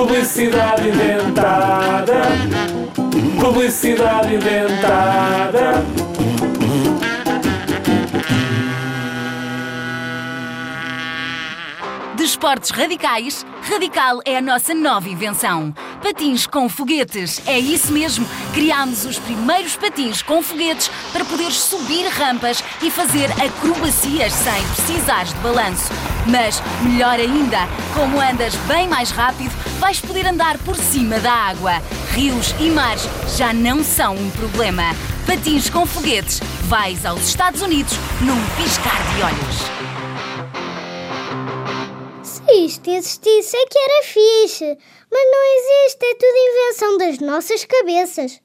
Publicidade inventada. Publicidade inventada. Desportos radicais, Radical é a nossa nova invenção. Patins com foguetes, é isso mesmo. Criámos os primeiros patins com foguetes para poderes subir rampas e fazer acrobacias sem precisares de balanço. Mas, melhor ainda, como andas bem mais rápido, vais poder andar por cima da água. Rios e mares já não são um problema. Patins com foguetes, vais aos Estados Unidos num piscar de olhos. Se isto existisse é que era fixe, mas não existe, é tudo invenção das nossas cabeças.